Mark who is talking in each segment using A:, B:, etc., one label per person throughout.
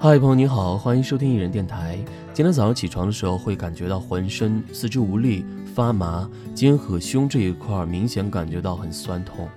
A: 嗨，朋友你好，欢迎收听艺人电台。今天早上起床的时候，会感觉到浑身四肢无力、发麻，肩和胸这一块明显感觉到很酸痛，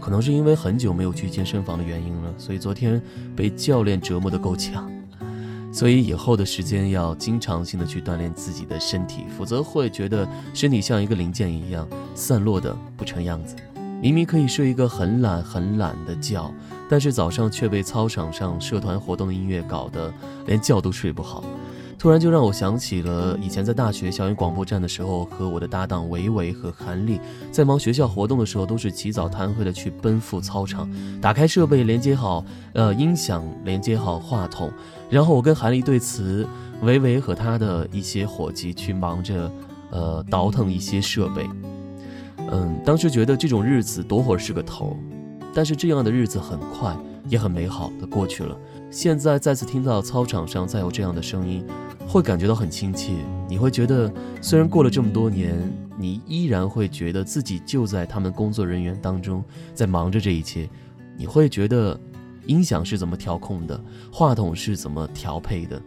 A: 可能是因为很久没有去健身房的原因了，所以昨天被教练折磨得够呛。所以以后的时间要经常性的去锻炼自己的身体，否则会觉得身体像一个零件一样散落的不成样子。明明可以睡一个很懒很懒的觉。但是早上却被操场上社团活动的音乐搞得连觉都睡不好，突然就让我想起了以前在大学校园广播站的时候，和我的搭档维维和韩丽在忙学校活动的时候，都是起早贪黑的去奔赴操场，打开设备连接好呃音响，连接好话筒，然后我跟韩丽对词，维维和他的一些伙计去忙着呃倒腾一些设备，嗯，当时觉得这种日子多会儿是个头。但是这样的日子很快也很美好的过去了。现在再次听到操场上再有这样的声音，会感觉到很亲切。你会觉得，虽然过了这么多年，你依然会觉得自己就在他们工作人员当中，在忙着这一切。你会觉得，音响是怎么调控的，话筒是怎么调配的？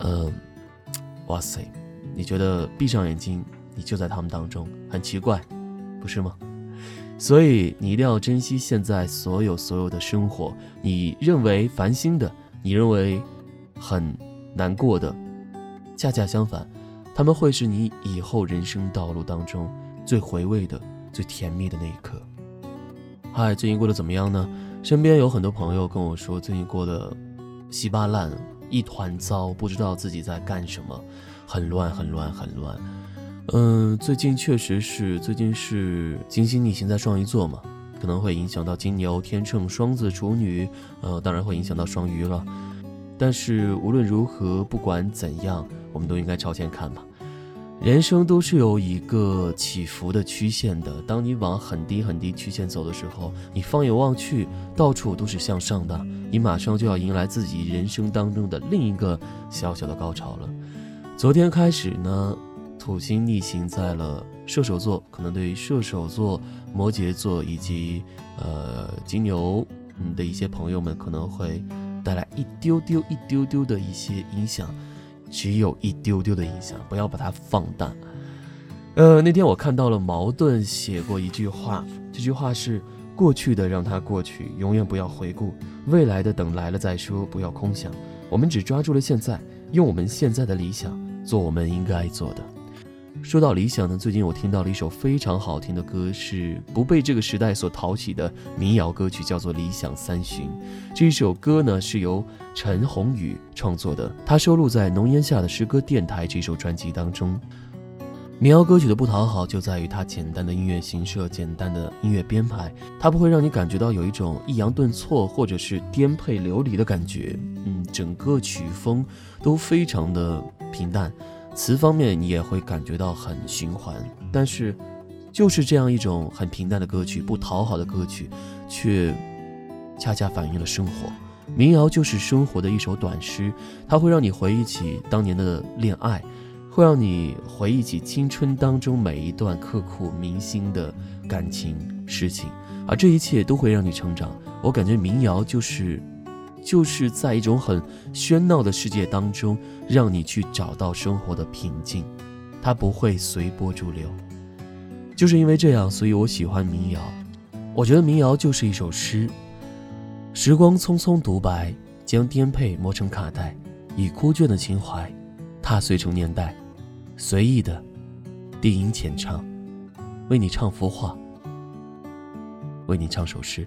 A: 呃，哇塞，你觉得闭上眼睛，你就在他们当中，很奇怪，不是吗？所以你一定要珍惜现在所有所有的生活。你认为烦心的，你认为很难过的，恰恰相反，他们会是你以后人生道路当中最回味的、最甜蜜的那一刻。嗨，最近过得怎么样呢？身边有很多朋友跟我说，最近过得稀巴烂，一团糟，不知道自己在干什么，很乱，很乱，很乱。嗯，最近确实是，最近是金星逆行在双鱼座嘛，可能会影响到金牛、天秤、双子、处女，呃，当然会影响到双鱼了。但是无论如何，不管怎样，我们都应该朝前看吧。人生都是有一个起伏的曲线的，当你往很低很低曲线走的时候，你放眼望去，到处都是向上的，你马上就要迎来自己人生当中的另一个小小的高潮了。昨天开始呢。土星逆行在了射手座，可能对于射手座、摩羯座以及呃金牛嗯的一些朋友们可能会带来一丢丢、一丢丢的一些影响，只有一丢丢的影响，不要把它放大。呃，那天我看到了矛盾写过一句话，这句话是：过去的让它过去，永远不要回顾；未来的等来了再说，不要空想。我们只抓住了现在，用我们现在的理想做我们应该做的。说到理想呢，最近我听到了一首非常好听的歌，是不被这个时代所淘起的民谣歌曲，叫做《理想三旬》。这首歌呢是由陈鸿宇创作的，他收录在《浓烟下的诗歌电台》这首专辑当中。民谣歌曲的不讨好就在于它简单的音乐形式、简单的音乐编排，它不会让你感觉到有一种抑扬顿挫或者是颠沛流离的感觉。嗯，整个曲风都非常的平淡。词方面你也会感觉到很循环，但是就是这样一种很平淡的歌曲，不讨好的歌曲，却恰恰反映了生活。民谣就是生活的一首短诗，它会让你回忆起当年的恋爱，会让你回忆起青春当中每一段刻骨铭心的感情事情，而这一切都会让你成长。我感觉民谣就是。就是在一种很喧闹的世界当中，让你去找到生活的平静，它不会随波逐流。就是因为这样，所以我喜欢民谣。我觉得民谣就是一首诗。时光匆匆独白，将颠沛磨成卡带，以枯卷的情怀踏碎成年代，随意的低吟浅唱，为你唱幅画，为你唱首诗。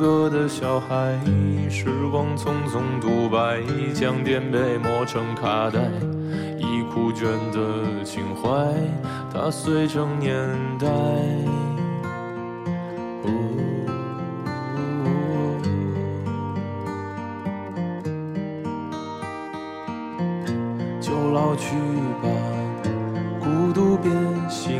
B: 歌的小孩，时光匆匆独白，将颠沛磨成卡带，已枯卷的情怀，它碎成年代。就老去吧，孤独别醒